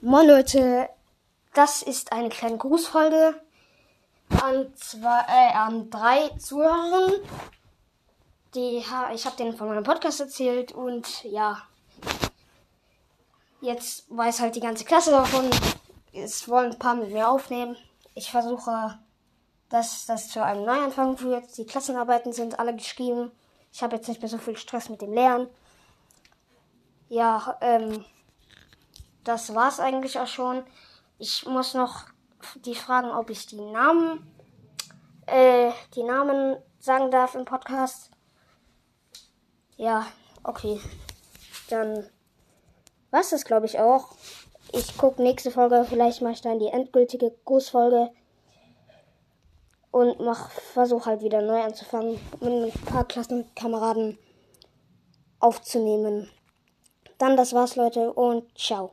Moin Leute, das ist eine kleine Grußfolge an zwei, äh, an drei Zuhörern. Die, ich habe denen von meinem Podcast erzählt und ja, jetzt weiß halt die ganze Klasse davon. Es wollen ein paar mit mir aufnehmen. Ich versuche, dass das zu einem Neuanfang führt. Die Klassenarbeiten sind alle geschrieben. Ich habe jetzt nicht mehr so viel Stress mit dem Lernen. Ja, ähm, das war's eigentlich auch schon. Ich muss noch die fragen, ob ich die Namen, äh, die Namen sagen darf im Podcast. Ja, okay. Dann war's das, glaube ich, auch. Ich gucke nächste Folge, vielleicht mache ich dann die endgültige Grußfolge und mach, versuche halt wieder neu anzufangen, mit ein paar Klassenkameraden aufzunehmen. Dann das war's, Leute, und ciao.